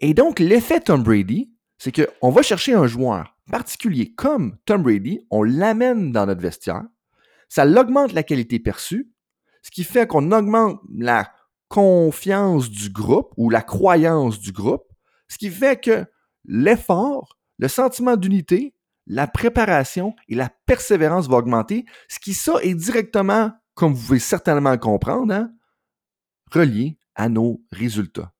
Et donc, l'effet Tom Brady, c'est qu'on va chercher un joueur particulier comme Tom Brady, on l'amène dans notre vestiaire, ça augmente la qualité perçue, ce qui fait qu'on augmente la confiance du groupe ou la croyance du groupe, ce qui fait que l'effort, le sentiment d'unité, la préparation et la persévérance vont augmenter, ce qui ça est directement, comme vous pouvez certainement comprendre, hein, relié à nos résultats.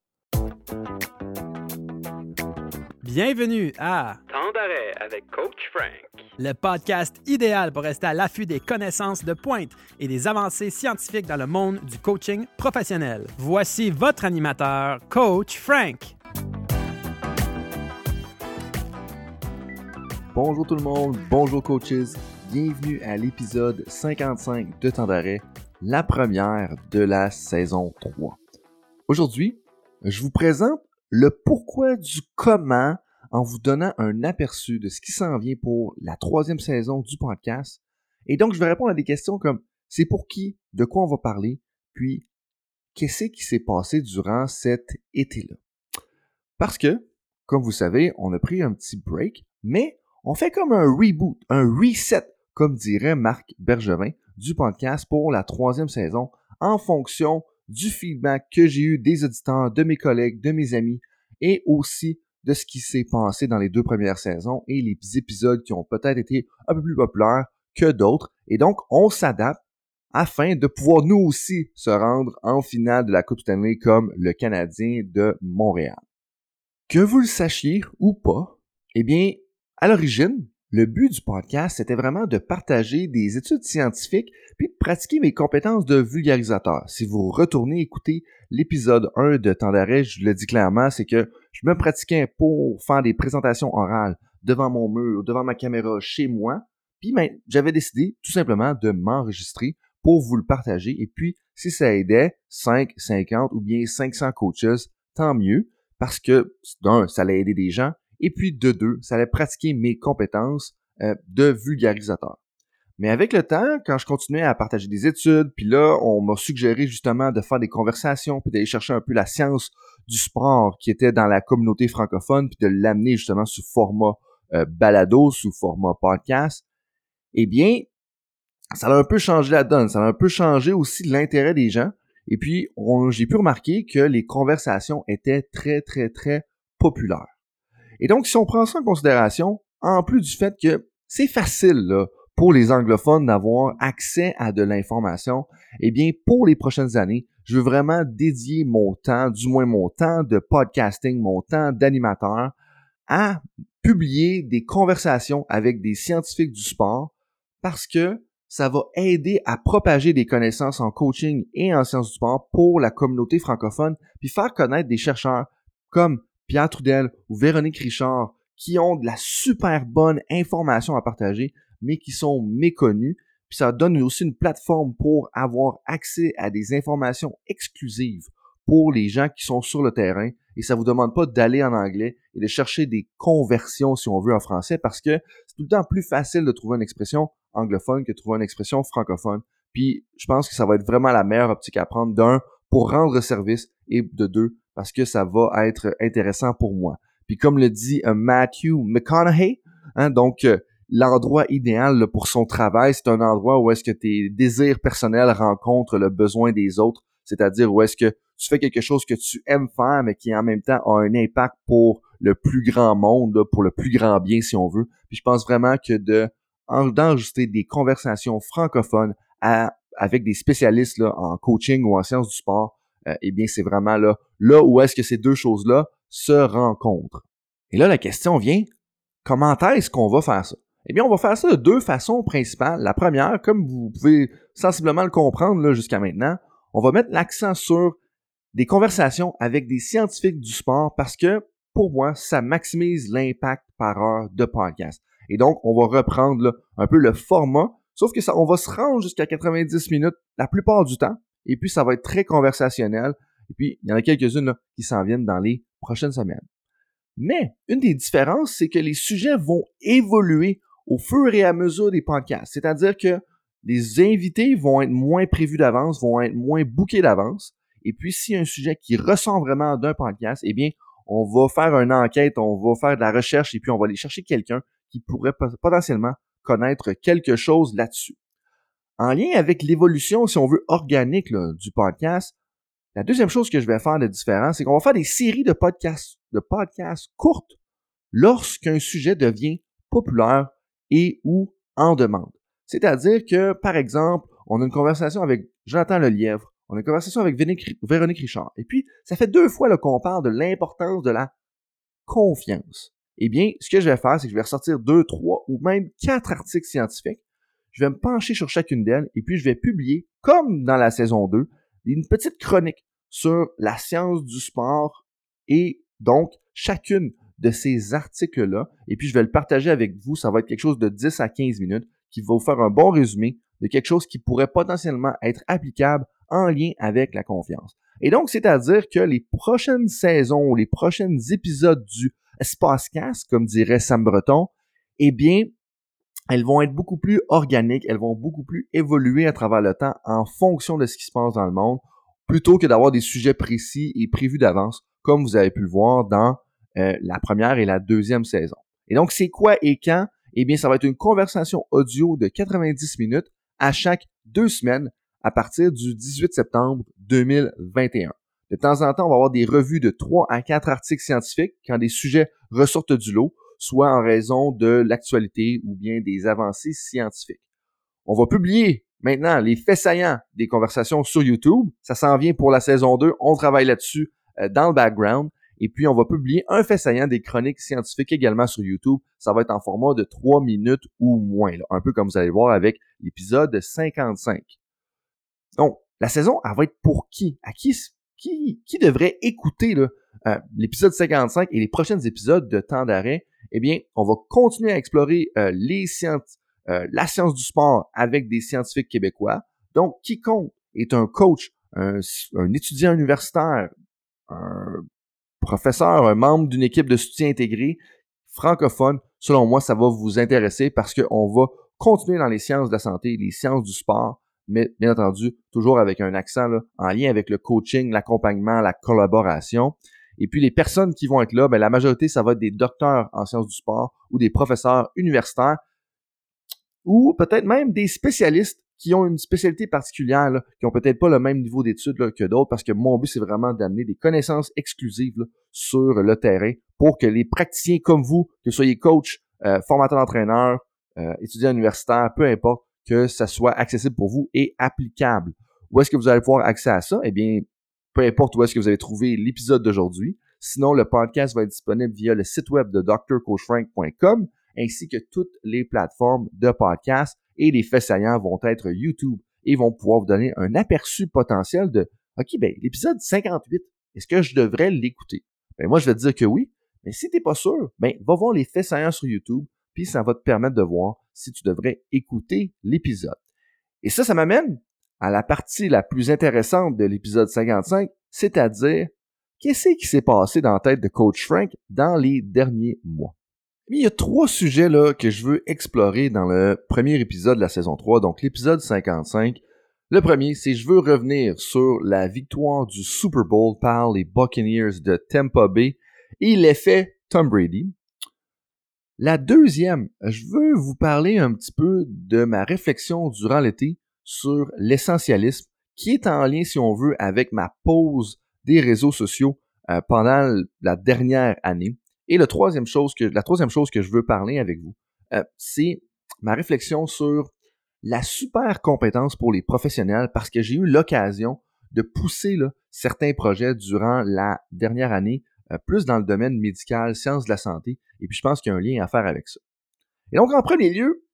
Bienvenue à Temps d'arrêt avec Coach Frank. le podcast idéal pour rester à l'affût des connaissances de pointe et des avancées scientifiques dans le monde du coaching professionnel. Voici votre animateur, Coach Frank. Bonjour tout le monde, bonjour coaches, bienvenue à l'épisode 55 de Temps d'arrêt, la première de la saison 3. Aujourd'hui, je vous présente le pourquoi du comment en vous donnant un aperçu de ce qui s'en vient pour la troisième saison du podcast. Et donc, je vais répondre à des questions comme c'est pour qui, de quoi on va parler, puis qu'est-ce qui s'est passé durant cet été-là? Parce que, comme vous savez, on a pris un petit break, mais on fait comme un reboot, un reset, comme dirait Marc Bergevin, du podcast pour la troisième saison, en fonction du feedback que j'ai eu des auditeurs, de mes collègues, de mes amis, et aussi de ce qui s'est passé dans les deux premières saisons et les épisodes qui ont peut-être été un peu plus populaires que d'autres. Et donc, on s'adapte afin de pouvoir nous aussi se rendre en finale de la Coupe Stanley comme le Canadien de Montréal. Que vous le sachiez ou pas, eh bien, à l'origine, le but du podcast, c'était vraiment de partager des études scientifiques puis de pratiquer mes compétences de vulgarisateur. Si vous retournez écouter l'épisode 1 de Temps d'arrêt, je le dis clairement, c'est que je me pratiquais pour faire des présentations orales devant mon mur, devant ma caméra, chez moi. Puis ben, j'avais décidé tout simplement de m'enregistrer pour vous le partager. Et puis, si ça aidait 5, 50 ou bien 500 coaches, tant mieux, parce que d'un, ça allait aider des gens, et puis de deux, ça allait pratiquer mes compétences euh, de vulgarisateur. Mais avec le temps, quand je continuais à partager des études, puis là, on m'a suggéré justement de faire des conversations, puis d'aller chercher un peu la science du sport qui était dans la communauté francophone, puis de l'amener justement sous format euh, balado, sous format podcast, eh bien, ça a un peu changé la donne, ça a un peu changé aussi l'intérêt des gens. Et puis, j'ai pu remarquer que les conversations étaient très, très, très populaires. Et donc, si on prend ça en considération, en plus du fait que c'est facile là, pour les anglophones d'avoir accès à de l'information, eh bien, pour les prochaines années, je veux vraiment dédier mon temps, du moins mon temps de podcasting, mon temps d'animateur, à publier des conversations avec des scientifiques du sport parce que ça va aider à propager des connaissances en coaching et en sciences du sport pour la communauté francophone, puis faire connaître des chercheurs comme Pierre Trudel ou Véronique Richard qui ont de la super bonne information à partager, mais qui sont méconnus. Puis ça donne aussi une plateforme pour avoir accès à des informations exclusives pour les gens qui sont sur le terrain. Et ça vous demande pas d'aller en anglais et de chercher des conversions, si on veut, en français, parce que c'est tout le temps plus facile de trouver une expression anglophone que de trouver une expression francophone. Puis je pense que ça va être vraiment la meilleure optique à prendre d'un pour rendre service et de deux parce que ça va être intéressant pour moi. Puis comme le dit euh, Matthew McConaughey, hein, donc euh, l'endroit idéal pour son travail, c'est un endroit où est-ce que tes désirs personnels rencontrent le besoin des autres, c'est-à-dire où est-ce que tu fais quelque chose que tu aimes faire, mais qui en même temps a un impact pour le plus grand monde, pour le plus grand bien si on veut. Puis je pense vraiment que de d'enregistrer des conversations francophones avec des spécialistes en coaching ou en sciences du sport, eh bien, c'est vraiment là, là où est-ce que ces deux choses-là se rencontrent. Et là, la question vient, comment est-ce qu'on va faire ça? Eh bien, on va faire ça de deux façons principales. La première, comme vous pouvez sensiblement le comprendre jusqu'à maintenant, on va mettre l'accent sur des conversations avec des scientifiques du sport parce que, pour moi, ça maximise l'impact par heure de podcast. Et donc, on va reprendre un peu le format, sauf que ça, on va se rendre jusqu'à 90 minutes la plupart du temps et puis, ça va être très conversationnel. Et puis, il y en a quelques-unes qui s'en viennent dans les prochaines semaines. Mais une des différences, c'est que les sujets vont évoluer au fur et à mesure des podcasts. C'est-à-dire que les invités vont être moins prévus d'avance, vont être moins bookés d'avance. Et puis, s'il y a un sujet qui ressent vraiment d'un podcast, eh bien, on va faire une enquête, on va faire de la recherche et puis on va aller chercher quelqu'un qui pourrait potentiellement connaître quelque chose là-dessus. En lien avec l'évolution, si on veut, organique du podcast, la deuxième chose que je vais faire de différent, c'est qu'on va faire des séries de podcasts, de podcasts courtes lorsqu'un sujet devient populaire et ou en demande. C'est-à-dire que, par exemple, on a une conversation avec Jonathan Lelièvre, on a une conversation avec Véronique Richard, et puis ça fait deux fois qu'on parle de l'importance de la confiance. Eh bien, ce que je vais faire, c'est que je vais ressortir deux, trois ou même quatre articles scientifiques. Je vais me pencher sur chacune d'elles et puis je vais publier, comme dans la saison 2, une petite chronique sur la science du sport et donc chacune de ces articles-là. Et puis je vais le partager avec vous. Ça va être quelque chose de 10 à 15 minutes qui va vous faire un bon résumé de quelque chose qui pourrait potentiellement être applicable en lien avec la confiance. Et donc, c'est-à-dire que les prochaines saisons, les prochains épisodes du Spacecast, comme dirait Sam Breton, eh bien, elles vont être beaucoup plus organiques, elles vont beaucoup plus évoluer à travers le temps en fonction de ce qui se passe dans le monde, plutôt que d'avoir des sujets précis et prévus d'avance, comme vous avez pu le voir dans euh, la première et la deuxième saison. Et donc, c'est quoi et quand? Eh bien, ça va être une conversation audio de 90 minutes à chaque deux semaines à partir du 18 septembre 2021. De temps en temps, on va avoir des revues de 3 à 4 articles scientifiques quand des sujets ressortent du lot, soit en raison de l'actualité ou bien des avancées scientifiques. On va publier maintenant les faits saillants des conversations sur YouTube. Ça s'en vient pour la saison 2. On travaille là-dessus euh, dans le background. Et puis, on va publier un fait saillant des chroniques scientifiques également sur YouTube. Ça va être en format de 3 minutes ou moins, un peu comme vous allez voir avec l'épisode 55. Donc, la saison, elle va être pour qui? À qui, qui, devrait écouter euh, l'épisode 55 et les prochains épisodes de Temps d'arrêt? Eh bien, on va continuer à explorer euh, euh, la science du sport avec des scientifiques québécois. Donc, quiconque est un coach, un, un étudiant universitaire, un professeur, un membre d'une équipe de soutien intégré francophone, selon moi, ça va vous intéresser parce qu'on va continuer dans les sciences de la santé, les sciences du sport, mais bien entendu, toujours avec un accent en lien avec le coaching, l'accompagnement, la collaboration. Et puis les personnes qui vont être là, ben, la majorité, ça va être des docteurs en sciences du sport ou des professeurs universitaires ou peut-être même des spécialistes qui ont une spécialité particulière, qui ont peut-être pas le même niveau d'études que d'autres, parce que mon but, c'est vraiment d'amener des connaissances exclusives sur le terrain pour que les praticiens comme vous, que soyez coach, euh, formateur d'entraîneur, euh, étudiant universitaire, peu importe, que ça soit accessible pour vous et applicable. Où est-ce que vous allez pouvoir accéder à ça? Eh bien, peu importe où est-ce que vous avez trouvé l'épisode d'aujourd'hui. Sinon, le podcast va être disponible via le site web de drcoachfrank.com ainsi que toutes les plateformes de podcast et les faits saillants vont être YouTube et vont pouvoir vous donner un aperçu potentiel de OK, ben l'épisode 58, est-ce que je devrais l'écouter? Ben moi, je vais te dire que oui, mais si t'es pas sûr, ben va voir les faits saillants sur YouTube puis ça va te permettre de voir si tu devrais écouter l'épisode. Et ça, ça m'amène à la partie la plus intéressante de l'épisode 55, c'est-à-dire qu'est-ce qui s'est passé dans la tête de Coach Frank dans les derniers mois? il y a trois sujets là, que je veux explorer dans le premier épisode de la saison 3, donc l'épisode 55. Le premier, c'est je veux revenir sur la victoire du Super Bowl par les Buccaneers de Tampa Bay et l'effet Tom Brady. La deuxième, je veux vous parler un petit peu de ma réflexion durant l'été sur l'essentialisme, qui est en lien, si on veut, avec ma pause des réseaux sociaux euh, pendant la dernière année. Et la troisième chose que, la troisième chose que je veux parler avec vous, euh, c'est ma réflexion sur la super compétence pour les professionnels parce que j'ai eu l'occasion de pousser certains projets durant la dernière année euh, plus dans le domaine médical, sciences de la santé, et puis je pense qu'il y a un lien à faire avec ça. Et donc, en premier lieu,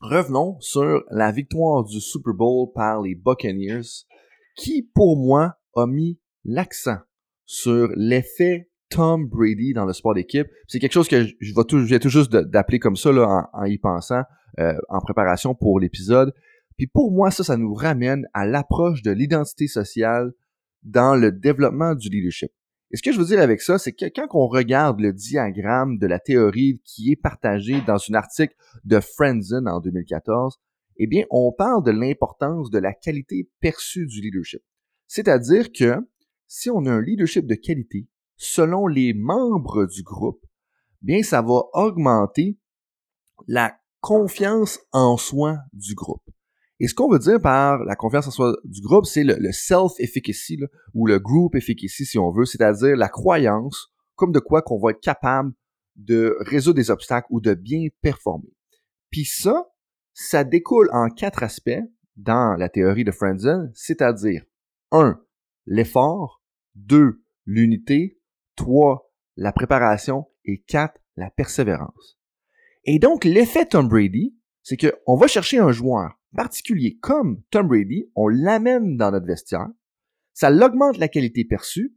revenons sur la victoire du Super Bowl par les Buccaneers, qui, pour moi, a mis l'accent sur l'effet Tom Brady dans le sport d'équipe. C'est quelque chose que je vais tout, viens tout juste d'appeler comme ça là, en, y pensant euh, en préparation pour l'épisode. Puis pour moi, ça, ça nous ramène à l'approche de l'identité sociale dans le développement du leadership. Et ce que je veux dire avec ça, c'est que quand on regarde le diagramme de la théorie qui est partagé dans un article de Frenzen en 2014, eh bien, on parle de l'importance de la qualité perçue du leadership. C'est-à-dire que si on a un leadership de qualité, selon les membres du groupe, bien, ça va augmenter la confiance en soi du groupe. Et ce qu'on veut dire par la confiance en soi du groupe, c'est le, self-efficacy, ou le group efficacy, si on veut, c'est-à-dire la croyance comme de quoi qu'on va être capable de résoudre des obstacles ou de bien performer. Puis ça, ça découle en quatre aspects dans la théorie de Frenzen, c'est-à-dire 1. l'effort, 2. l'unité, 3. la préparation et 4. la persévérance. Et donc l'effet Tom Brady, c'est qu'on va chercher un joueur particulier comme Tom Brady, on l'amène dans notre vestiaire, ça l'augmente la qualité perçue,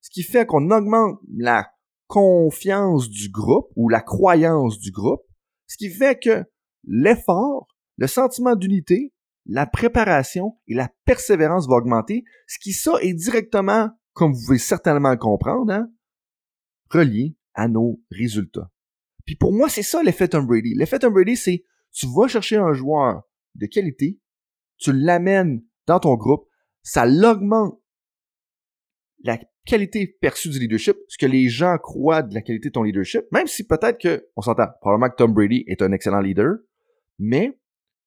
ce qui fait qu'on augmente la confiance du groupe ou la croyance du groupe, ce qui fait que l'effort, le sentiment d'unité, la préparation et la persévérance vont augmenter, ce qui ça est directement, comme vous pouvez certainement le comprendre, hein, relié à nos résultats. Puis pour moi, c'est ça l'effet Tom Brady. L'effet Tom Brady, c'est tu vas chercher un joueur de qualité, tu l'amènes dans ton groupe, ça l'augmente la qualité perçue du leadership, ce que les gens croient de la qualité de ton leadership, même si peut-être que, on s'entend, probablement que Tom Brady est un excellent leader, mais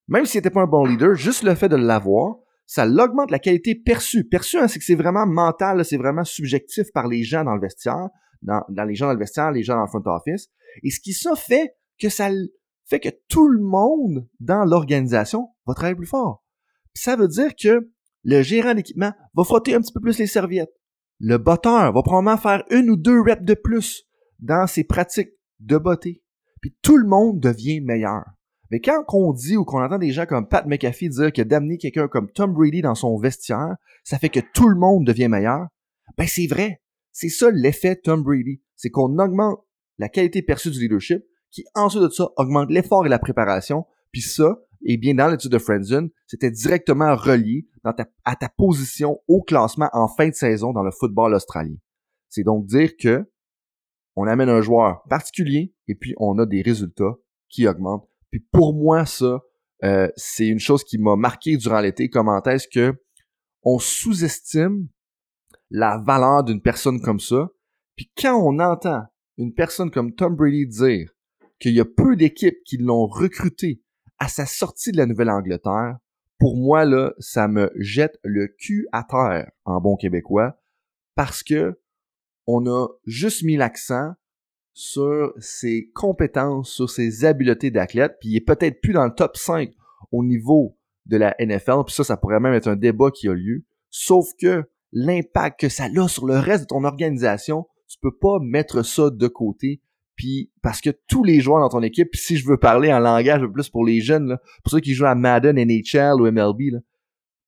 même s'il n'était pas un bon leader, juste le fait de l'avoir, ça l'augmente la qualité perçue. Perçue, hein, c'est que c'est vraiment mental, c'est vraiment subjectif par les gens dans le vestiaire, dans, les gens dans le vestiaire, les gens dans le front office. Et ce qui ça fait que ça fait que tout le monde dans l'organisation va travailler plus fort. ça veut dire que le gérant d'équipement va frotter un petit peu plus les serviettes. Le botteur va probablement faire une ou deux reps de plus dans ses pratiques de botter. Puis tout le monde devient meilleur. Mais quand on dit ou qu'on entend des gens comme Pat McAfee dire que d'amener quelqu'un comme Tom Brady dans son vestiaire, ça fait que tout le monde devient meilleur, ben c'est vrai. C'est ça l'effet Tom Brady. C'est qu'on augmente la qualité perçue du leadership, qui ensuite de ça augmente l'effort et la préparation. Puis ça, eh bien dans l'étude de Friendzone, c'était directement relié à ta position au classement en fin de saison dans le football australien. C'est donc dire que on amène un joueur particulier et puis on a des résultats qui augmentent. Puis pour moi, ça, euh, c'est une chose qui m'a marqué durant l'été. Comment est-ce que on sous-estime la valeur d'une personne comme ça. Puis quand on entend une personne comme Tom Brady dire qu'il y a peu d'équipes qui l'ont recruté à sa sortie de la Nouvelle-Angleterre, pour moi, là, ça me jette le cul à terre en bon québécois parce que on a juste mis l'accent sur ses compétences, sur ses habiletés d'athlète, puis il est peut-être plus dans le top 5 au niveau de la NFL, puis ça, ça pourrait même être un débat qui a lieu. Sauf que l'impact que ça a sur le reste de ton organisation, tu peux pas mettre ça de côté. Puis parce que tous les joueurs dans ton équipe, si je veux parler en langage plus pour les jeunes, là, pour ceux qui jouent à Madden, NHL ou MLB, là,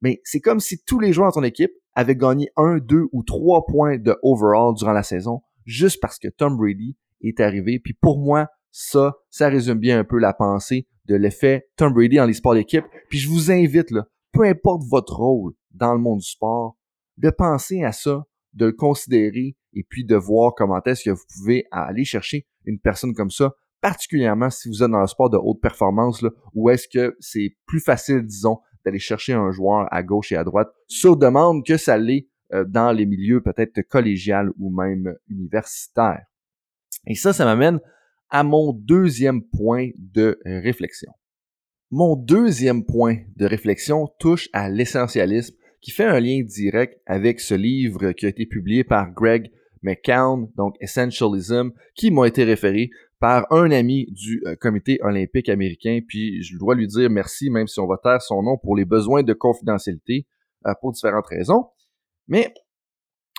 mais c'est comme si tous les joueurs dans ton équipe avaient gagné un, deux ou trois points de overall durant la saison, juste parce que Tom Brady est arrivé. Puis pour moi, ça, ça résume bien un peu la pensée de l'effet Tom Brady dans les sports d'équipe. Puis je vous invite, là, peu importe votre rôle dans le monde du sport, de penser à ça, de le considérer et puis de voir comment est-ce que vous pouvez aller chercher une personne comme ça, particulièrement si vous êtes dans le sport de haute performance, où est-ce que c'est plus facile, disons, d'aller chercher un joueur à gauche et à droite sur demande que ça l'est euh, dans les milieux peut-être collégial ou même universitaires. Et ça, ça m'amène à mon deuxième point de réflexion. Mon deuxième point de réflexion touche à l'essentialisme qui fait un lien direct avec ce livre qui a été publié par Greg McCown, donc Essentialism, qui m'a été référé par un ami du euh, comité olympique américain, puis je dois lui dire merci, même si on va taire son nom pour les besoins de confidentialité, euh, pour différentes raisons. Mais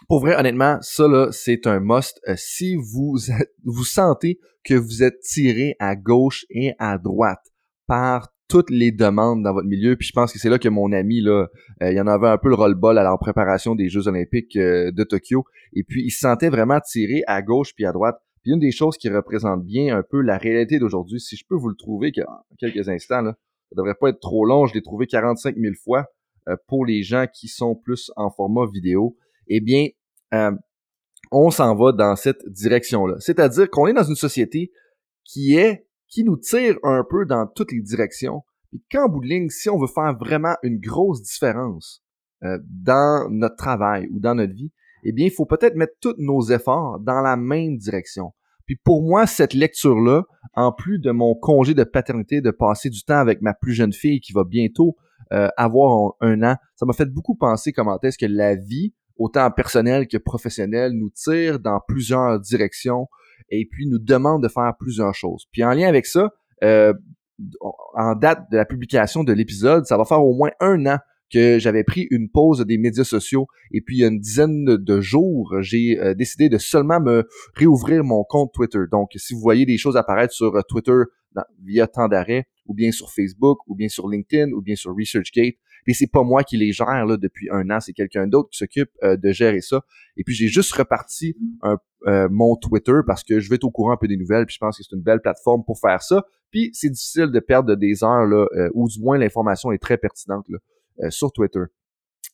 pour vrai, honnêtement, ça là, c'est un must. Euh, si vous vous sentez que vous êtes tiré à gauche et à droite par toutes les demandes dans votre milieu. Puis je pense que c'est là que mon ami, là, euh, il en avait un peu le roll-ball la préparation des Jeux olympiques euh, de Tokyo. Et puis il se sentait vraiment tiré à gauche puis à droite. Puis une des choses qui représente bien un peu la réalité d'aujourd'hui, si je peux vous le trouver en quelques instants, là, ça devrait pas être trop long, je l'ai trouvé 45 000 fois euh, pour les gens qui sont plus en format vidéo. Eh bien, on s'en va dans cette direction-là. C'est-à-dire qu'on est dans une société qui est qui nous tire un peu dans toutes les directions. Et qu'en bout de ligne, si on veut faire vraiment une grosse différence euh, dans notre travail ou dans notre vie, eh bien, il faut peut-être mettre tous nos efforts dans la même direction. Puis pour moi, cette lecture-là, en plus de mon congé de paternité, de passer du temps avec ma plus jeune fille qui va bientôt euh, avoir un an, ça m'a fait beaucoup penser comment est-ce que la vie, autant personnelle que professionnelle, nous tire dans plusieurs directions et puis nous demande de faire plusieurs choses. Puis en lien avec ça, euh, en date de la publication de l'épisode, ça va faire au moins un an que j'avais pris une pause des médias sociaux et puis il y a une dizaine de jours, j'ai euh, décidé de seulement me réouvrir mon compte Twitter. Donc, si vous voyez des choses apparaître sur euh, Twitter via temps d'arrêt, ou bien sur Facebook, ou bien sur LinkedIn, ou bien sur ResearchGate, et c'est pas moi qui les gère là, depuis un an, c'est quelqu'un d'autre qui s'occupe euh, de gérer ça. Et puis j'ai juste reparti un, mon Twitter parce que je vais être au courant un peu des nouvelles, puis je pense que c'est une belle plateforme pour faire ça. Puis c'est difficile de perdre des heures là, ou du moins l'information est très pertinente là. Euh, sur Twitter.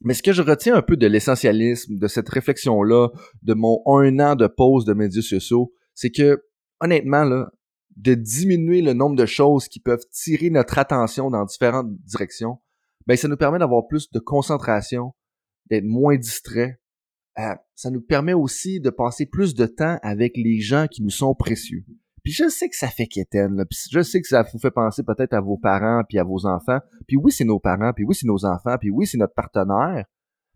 Mais ce que je retiens un peu de l'essentialisme, de cette réflexion-là, de mon un an de pause de médias sociaux, c'est que, honnêtement, là, de diminuer le nombre de choses qui peuvent tirer notre attention dans différentes directions, ben, ça nous permet d'avoir plus de concentration, d'être moins distrait. Euh, ça nous permet aussi de passer plus de temps avec les gens qui nous sont précieux. Puis je sais que ça fait quétaine, là. Puis je sais que ça vous fait penser peut-être à vos parents puis à vos enfants. Puis oui, c'est nos parents, puis oui, c'est nos enfants, puis oui, c'est notre partenaire.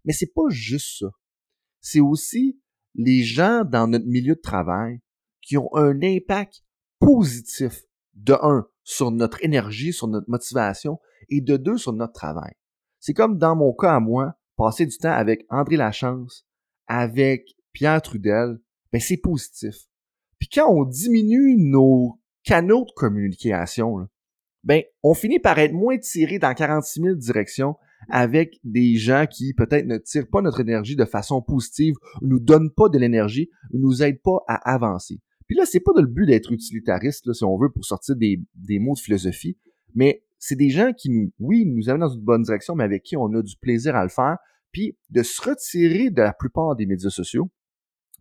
Mais c'est pas juste ça. C'est aussi les gens dans notre milieu de travail qui ont un impact positif de un sur notre énergie, sur notre motivation et de deux sur notre travail. C'est comme dans mon cas à moi, passer du temps avec André Lachance, avec Pierre Trudel, ben c'est positif. Puis quand on diminue nos canaux de communication, ben, on finit par être moins tiré dans 46 000 directions avec des gens qui peut-être ne tirent pas notre énergie de façon positive, ou nous donnent pas de l'énergie, ou nous aident pas à avancer. Puis là, c'est pas de le but d'être utilitariste, si on veut, pour sortir des, des mots de philosophie, mais c'est des gens qui nous, oui, nous amènent dans une bonne direction, mais avec qui on a du plaisir à le faire, puis de se retirer de la plupart des médias sociaux,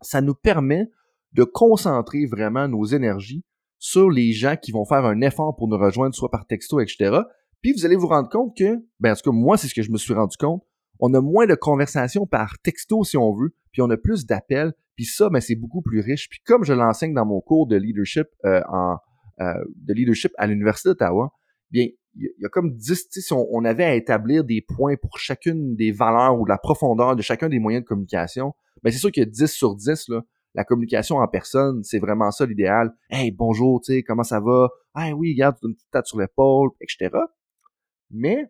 ça nous permet de concentrer vraiment nos énergies sur les gens qui vont faire un effort pour nous rejoindre, soit par texto, etc. Puis vous allez vous rendre compte que, ben en tout cas, moi, c'est ce que je me suis rendu compte, on a moins de conversations par texto, si on veut, puis on a plus d'appels, puis ça, ben, c'est beaucoup plus riche. Puis comme je l'enseigne dans mon cours de leadership euh, en euh, de leadership à l'Université d'Ottawa, bien, il y a comme 10, si on, avait à établir des points pour chacune des valeurs ou la profondeur de chacun des moyens de communication, ben c'est sûr a 10 sur 10, là, la communication en personne, c'est vraiment ça l'idéal. Hey, bonjour, tu sais, comment ça va? Ah oui, regarde, une petite tête sur l'épaule, etc. Mais,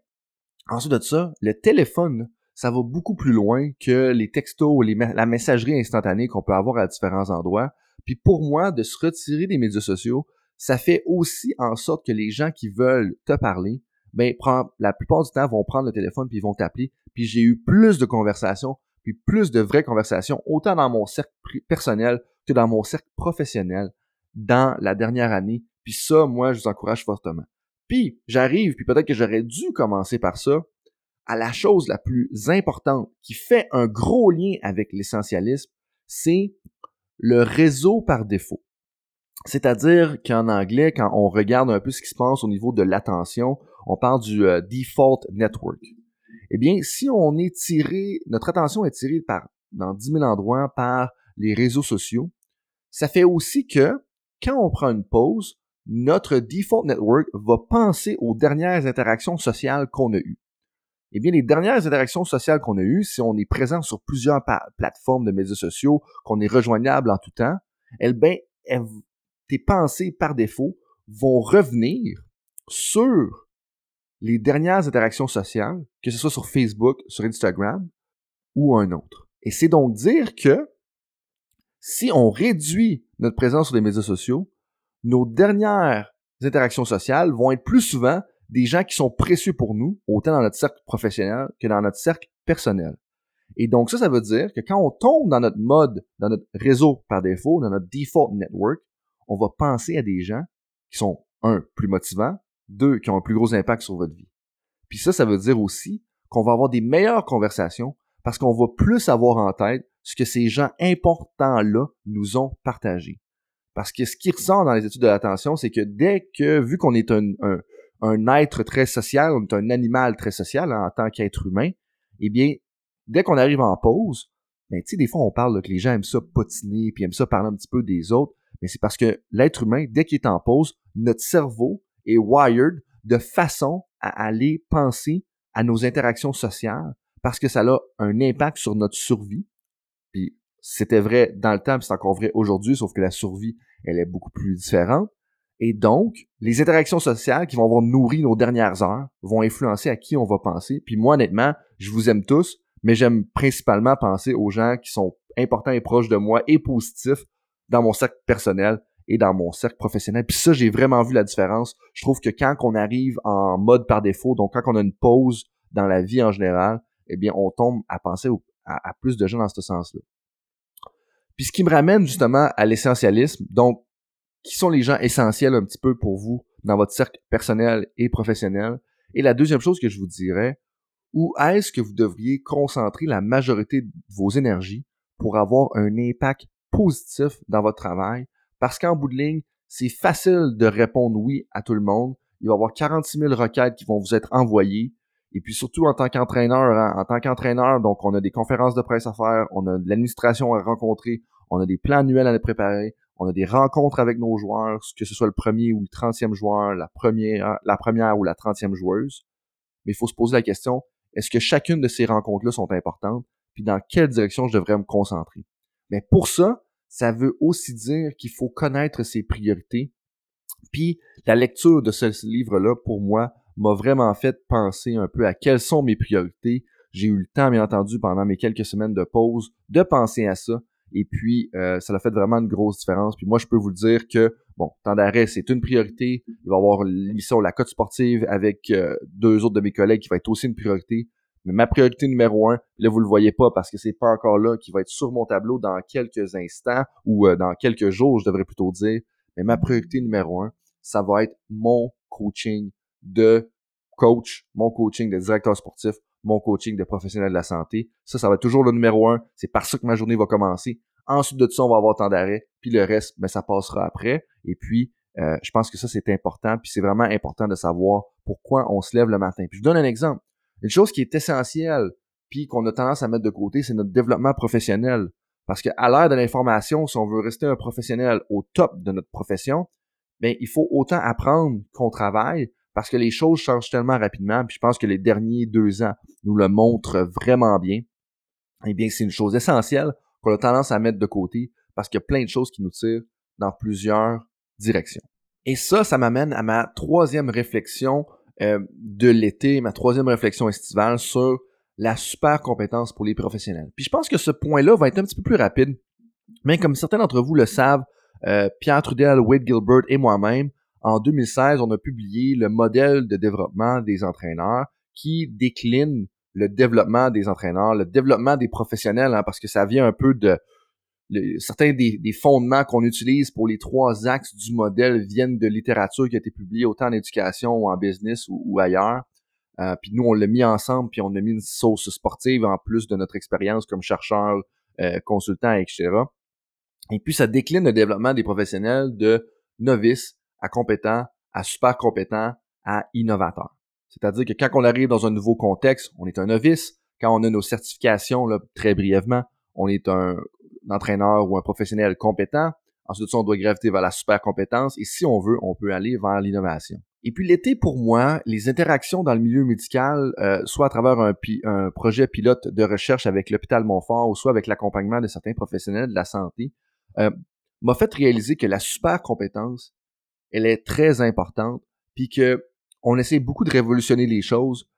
ensuite de ça, le téléphone, ça va beaucoup plus loin que les textos, les, la messagerie instantanée qu'on peut avoir à différents endroits. Puis pour moi, de se retirer des médias sociaux, ça fait aussi en sorte que les gens qui veulent te parler, ben, la plupart du temps, vont prendre le téléphone puis vont t'appeler. Puis j'ai eu plus de conversations puis plus de vraies conversations, autant dans mon cercle personnel que dans mon cercle professionnel dans la dernière année. Puis ça, moi, je vous encourage fortement. Puis j'arrive, puis peut-être que j'aurais dû commencer par ça, à la chose la plus importante qui fait un gros lien avec l'essentialisme, c'est le réseau par défaut. C'est-à-dire qu'en anglais, quand on regarde un peu ce qui se passe au niveau de l'attention, on parle du euh, default network eh bien, si on est tiré, notre attention est tirée par, dans 10 000 endroits par les réseaux sociaux, ça fait aussi que quand on prend une pause, notre default network va penser aux dernières interactions sociales qu'on a eues. Eh bien, les dernières interactions sociales qu'on a eues, si on est présent sur plusieurs plateformes de médias sociaux, qu'on est rejoignable en tout temps, eh bien, tes pensées par défaut vont revenir sur les dernières interactions sociales, que ce soit sur Facebook, sur Instagram ou un autre. Et c'est donc dire que si on réduit notre présence sur les médias sociaux, nos dernières interactions sociales vont être plus souvent des gens qui sont précieux pour nous, autant dans notre cercle professionnel que dans notre cercle personnel. Et donc ça, ça veut dire que quand on tombe dans notre mode, dans notre réseau par défaut, dans notre default network, on va penser à des gens qui sont, un, plus motivants, deux, qui ont un plus gros impact sur votre vie. Puis ça, ça veut dire aussi qu'on va avoir des meilleures conversations parce qu'on va plus avoir en tête ce que ces gens importants-là nous ont partagé. Parce que ce qui ressort dans les études de l'attention, c'est que dès que, vu qu'on est un, être très social, on est un animal très social en tant qu'être humain, eh bien, dès qu'on arrive en pause, Mais tu sais, des fois, on parle que les gens aiment ça potiner, puis aiment ça parler un petit peu des autres, mais c'est parce que l'être humain, dès qu'il est en pause, notre cerveau est wired de façon à aller penser à nos interactions sociales parce que ça a un impact sur notre survie. Puis c'était vrai dans le temps, puis c'est encore vrai aujourd'hui, sauf que la survie, elle est beaucoup plus différente. Et donc, les interactions sociales qui vont avoir nourri nos dernières heures vont influencer à qui on va penser. Puis moi, honnêtement, je vous aime tous, mais j'aime principalement penser aux gens qui sont importants et proches de moi et positifs dans mon cercle personnel et dans mon cercle professionnel. Puis ça, j'ai vraiment vu la différence. Je trouve que quand on arrive en mode par défaut, donc quand on a une pause dans la vie en général, eh bien, on tombe à penser à, à plus de gens dans ce sens-là. Puis ce qui me ramène justement à l'essentialisme, donc qui sont les gens essentiels un petit peu pour vous dans votre cercle personnel et professionnel. Et la deuxième chose que je vous dirais, où est-ce que vous devriez concentrer la majorité de vos énergies pour avoir un impact positif dans votre travail? Parce qu'en bout de ligne, c'est facile de répondre oui à tout le monde. Il va y avoir 46 000 requêtes qui vont vous être envoyées. Et puis surtout en tant qu'entraîneur, hein, en tant qu'entraîneur, donc on a des conférences de presse à faire, on a de l'administration à rencontrer, on a des plans annuels à préparer, on a des rencontres avec nos joueurs, que ce soit le premier ou le trentième joueur, la première, la première ou la trentième joueuse. Mais il faut se poser la question, est-ce que chacune de ces rencontres-là sont importantes? Puis dans quelle direction je devrais me concentrer? Mais pour ça, ça veut aussi dire qu'il faut connaître ses priorités. Puis la lecture de ce livre-là, pour moi, m'a vraiment fait penser un peu à quelles sont mes priorités. J'ai eu le temps, bien entendu, pendant mes quelques semaines de pause, de penser à ça. Et puis, euh, ça a fait vraiment une grosse différence. Puis moi, je peux vous dire que, bon, temps d'arrêt, c'est une priorité. Il va y avoir l'émission La Cote sportive avec euh, deux autres de mes collègues qui va être aussi une priorité. Mais ma priorité numéro un, là, vous le voyez pas parce que c'est pas encore là, qui va être sur mon tableau dans quelques instants ou euh, dans quelques jours, je devrais plutôt dire. Mais ma priorité numéro un, ça va être mon coaching de coach, mon coaching de directeur sportif, mon coaching de professionnel de la santé. Ça, ça va être toujours le numéro un. C'est par ça que ma journée va commencer. Ensuite de ça, on va avoir temps d'arrêt. Puis le reste, ben, ça passera après. Et puis, euh, je pense que ça, c'est important. Puis c'est vraiment important de savoir pourquoi on se lève le matin. Puis je donne un exemple. Une chose qui est essentielle, puis qu'on a tendance à mettre de côté, c'est notre développement professionnel. Parce qu'à l'ère de l'information, si on veut rester un professionnel au top de notre profession, ben, il faut autant apprendre qu'on travaille, parce que les choses changent tellement rapidement, puis je pense que les derniers deux ans nous le montrent vraiment bien. Eh bien, c'est une chose essentielle qu'on a tendance à mettre de côté parce qu'il y a plein de choses qui nous tirent dans plusieurs directions. Et ça, ça m'amène à ma troisième réflexion euh, de l'été, ma troisième réflexion estivale sur la super compétence pour les professionnels. Puis je pense que ce point-là va être un petit peu plus rapide, mais comme certains d'entre vous le savent, euh, Pierre Trudel, Wade Gilbert et moi-même, en 2016, on a publié le modèle de développement des entraîneurs qui décline le développement des entraîneurs, le développement des professionnels, hein, parce que ça vient un peu de certains des, fondements qu'on utilise pour les trois axes du modèle viennent de littérature qui a été publiée autant en éducation ou en business ou, ailleurs. Euh, puis nous, on l'a mis ensemble, puis on a mis une sauce sportive en plus de notre expérience comme chercheur, euh, consultant, etc. Et puis, ça décline le développement des professionnels de novices à compétent, à super compétent, à innovateur. C'est-à-dire que quand on arrive dans un nouveau contexte, on est un novice. Quand on a nos certifications, là, très brièvement, on est un, entraîneur ou un professionnel compétent. Ensuite, on doit graviter vers la super compétence. Et si on veut, on peut aller vers l'innovation. Et puis l'été, pour moi, les interactions dans le milieu médical, euh, soit à travers un, un, projet pilote de recherche avec l'hôpital Montfort ou soit avec l'accompagnement de certains professionnels de la santé, euh, m'a fait réaliser que la super compétence, elle est très importante, puis que on essaie beaucoup de révolutionner les choses,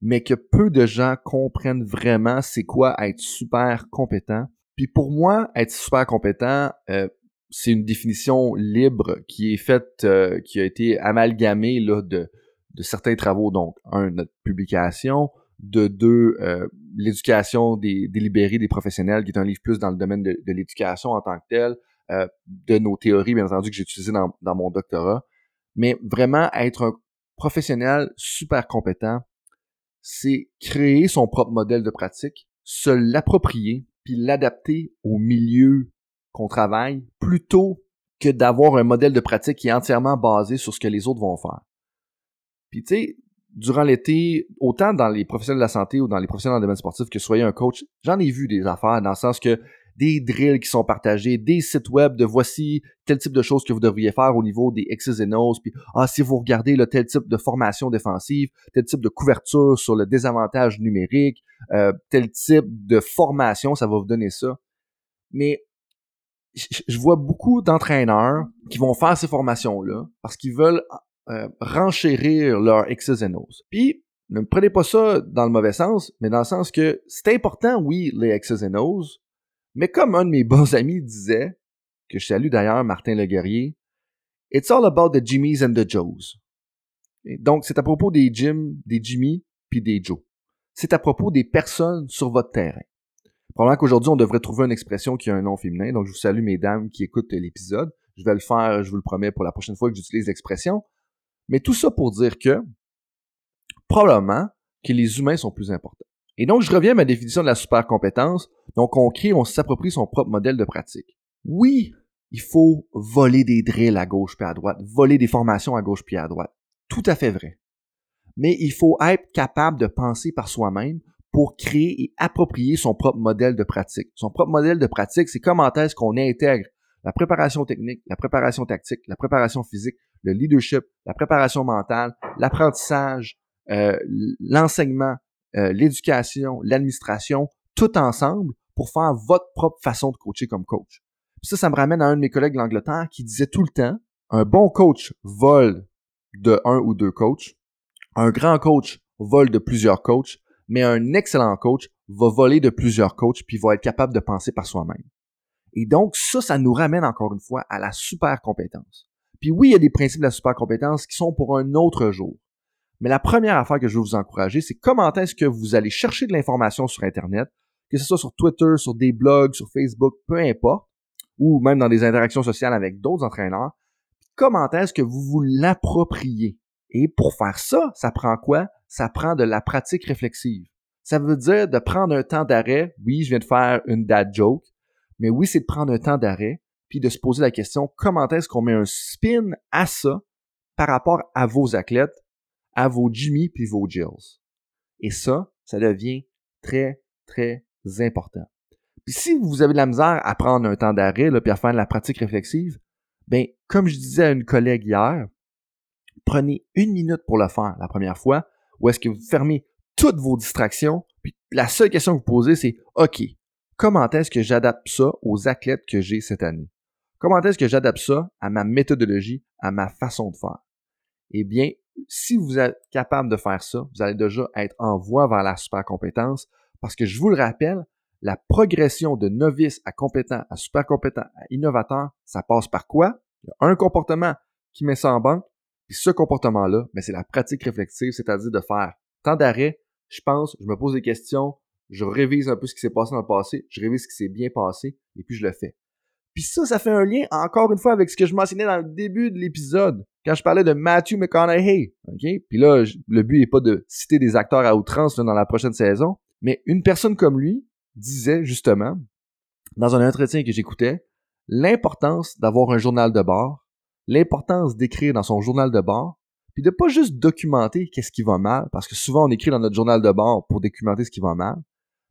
mais que peu de gens comprennent vraiment c'est quoi être super compétent. Puis pour moi, être super compétent, euh, c'est une définition libre qui est faite, euh, qui a été amalgamée là, de, de certains travaux. Donc, un, notre publication, de deux, euh, l'éducation des délibérés des professionnels, qui est un livre plus dans le domaine de, de l'éducation en tant que tel, euh, de nos théories, bien entendu, que j'ai utilisées dans, dans mon doctorat. Mais vraiment être un professionnel super compétent, c'est créer son propre modèle de pratique, se l'approprier, puis l'adapter au milieu qu'on travaille, plutôt que d'avoir un modèle de pratique qui est entièrement basé sur ce que les autres vont faire. Puis tu sais, durant l'été, autant dans les professionnels de la santé ou dans les professionnels dans le domaine sportif que soyez un coach, j'en ai vu des affaires dans le sens que des drills qui sont partagés, des sites web de voici tel type de choses que vous devriez faire au niveau des X's et O's, puis ah, si vous regardez là, tel type de formation défensive, tel type de couverture sur le désavantage numérique, euh, tel type de formation, ça va vous donner ça. Mais je vois beaucoup d'entraîneurs qui vont faire ces formations-là parce qu'ils veulent euh, renchérir leur X's and O's. Puis, ne me prenez pas ça dans le mauvais sens, mais dans le sens que c'est important, oui, les X's and O's, mais comme un de mes bons amis disait, que je salue d'ailleurs, Martin Le Guerrier, It's all about the Jimmys and the Joes. donc, c'est à propos des Jim, des Jimmy, puis des Joe. C'est à propos des personnes sur votre terrain. Probablement qu'aujourd'hui, on devrait trouver une expression qui a un nom féminin. Donc, je vous salue, mesdames qui écoutent l'épisode. Je vais le faire, je vous le promets, pour la prochaine fois que j'utilise l'expression. Mais tout ça pour dire que, probablement, que les humains sont plus importants. Et donc, je reviens à ma définition de la super compétence. Donc, on crée, on s'approprie son propre modèle de pratique. Oui, il faut voler des drills à gauche puis à droite, voler des formations à gauche puis à droite. Tout à fait vrai. Mais il faut être capable de penser par soi-même pour créer et approprier son propre modèle de pratique. Son propre modèle de pratique, c'est comment est-ce qu'on intègre la préparation technique, la préparation tactique, la préparation physique, le leadership, la préparation mentale, l'apprentissage, euh, l'enseignement, euh, l'éducation, l'administration, tout ensemble pour faire votre propre façon de coacher comme coach. ça, ça me ramène à un de mes collègues de l'Angleterre qui disait tout le temps, un bon coach vole de un ou deux coachs, un grand coach vole de plusieurs coachs, mais un excellent coach va voler de plusieurs coachs puis va être capable de penser par soi-même. Et donc, ça, ça nous ramène encore une fois à la super compétence. Puis oui, il y a des principes de la super compétence qui sont pour un autre jour. Mais la première affaire que je veux vous encourager, c'est comment est-ce que vous allez chercher de l'information sur Internet, que ce soit sur Twitter, sur des blogs, sur Facebook, peu importe, ou même dans des interactions sociales avec d'autres entraîneurs, comment est-ce que vous vous l'appropriez? Et pour faire ça, ça prend quoi? ça prend de la pratique réflexive. Ça veut dire de prendre un temps d'arrêt. Oui, je viens de faire une dad joke, mais oui, c'est de prendre un temps d'arrêt puis de se poser la question comment est-ce qu'on met un spin à ça par rapport à vos athlètes, à vos Jimmy puis vos Jills? Et ça, ça devient très, très important. Puis si vous avez de la misère à prendre un temps d'arrêt puis à faire de la pratique réflexive, ben comme je disais à une collègue hier, prenez une minute pour le faire la première fois, ou est-ce que vous fermez toutes vos distractions, puis la seule question que vous posez, c'est OK, comment est-ce que j'adapte ça aux athlètes que j'ai cette année? Comment est-ce que j'adapte ça à ma méthodologie, à ma façon de faire? Eh bien, si vous êtes capable de faire ça, vous allez déjà être en voie vers la super compétence, parce que je vous le rappelle, la progression de novice à compétent, à super compétent, à innovateur, ça passe par quoi? Il y a un comportement qui met ça en banque, puis ce comportement-là, mais c'est la pratique réflexive, c'est-à-dire de faire tant d'arrêts, je pense, je me pose des questions, je révise un peu ce qui s'est passé dans le passé, je révise ce qui s'est bien passé, et puis je le fais. Puis ça, ça fait un lien, encore une fois, avec ce que je mentionnais dans le début de l'épisode, quand je parlais de Matthew McConaughey, OK? Puis là, le but n'est pas de citer des acteurs à outrance dans la prochaine saison, mais une personne comme lui disait justement, dans un entretien que j'écoutais, l'importance d'avoir un journal de bord l'importance d'écrire dans son journal de bord, puis de pas juste documenter qu'est-ce qui va mal, parce que souvent on écrit dans notre journal de bord pour documenter ce qui va mal,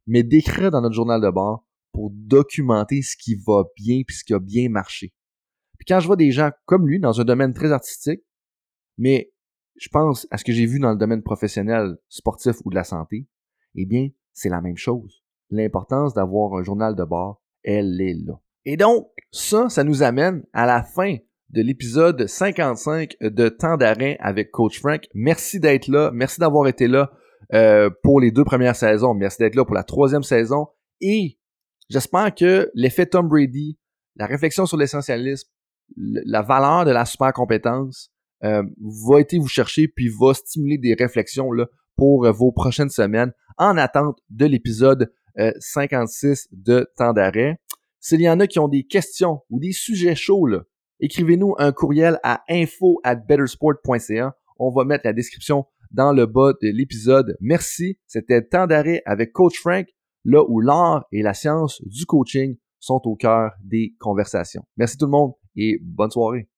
mais d'écrire dans notre journal de bord pour documenter ce qui va bien puis ce qui a bien marché. Puis quand je vois des gens comme lui dans un domaine très artistique, mais je pense à ce que j'ai vu dans le domaine professionnel, sportif ou de la santé, eh bien, c'est la même chose. L'importance d'avoir un journal de bord, elle est là. Et donc, ça, ça nous amène à la fin de l'épisode 55 de Temps d'arrêt avec Coach Frank. Merci d'être là. Merci d'avoir été là euh, pour les deux premières saisons. Merci d'être là pour la troisième saison. Et j'espère que l'effet Tom Brady, la réflexion sur l'essentialisme, la valeur de la super compétence euh, va être vous chercher puis va stimuler des réflexions pour vos prochaines semaines en attente de l'épisode 56 euh, de Temps d'arrêt. S'il y en a qui ont des questions ou des sujets chauds écrivez-nous un courriel à info at bettersport.ca. On va mettre la description dans le bas de l'épisode. Merci. C'était temps d'arrêt avec Coach Frank, là où l'art et la science du coaching sont au cœur des conversations. Merci tout le monde et bonne soirée.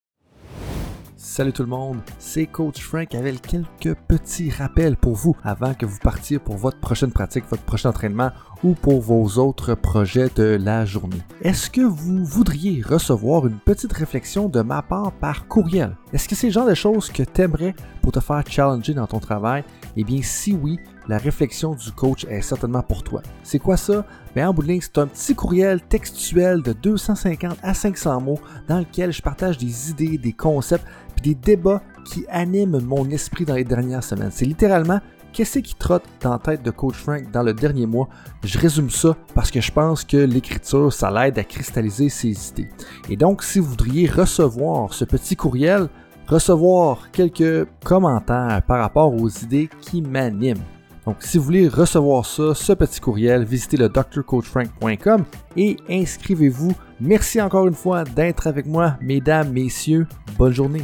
Salut tout le monde, c'est Coach Frank avec quelques petits rappels pour vous avant que vous partiez pour votre prochaine pratique, votre prochain entraînement ou pour vos autres projets de la journée. Est-ce que vous voudriez recevoir une petite réflexion de ma part par courriel? Est-ce que c'est le genre de choses que tu aimerais pour te faire challenger dans ton travail? Eh bien, si oui, la réflexion du coach est certainement pour toi. C'est quoi ça? Bien, en bout de ligne, c'est un petit courriel textuel de 250 à 500 mots dans lequel je partage des idées, des concepts, puis des débats qui animent mon esprit dans les dernières semaines. C'est littéralement qu'est-ce qui trotte dans la tête de Coach Frank dans le dernier mois? Je résume ça parce que je pense que l'écriture, ça l'aide à cristalliser ses idées. Et donc, si vous voudriez recevoir ce petit courriel, recevoir quelques commentaires par rapport aux idées qui m'animent, donc, si vous voulez recevoir ça, ce petit courriel, visitez le drcoachfrank.com et inscrivez-vous. Merci encore une fois d'être avec moi, mesdames, messieurs. Bonne journée.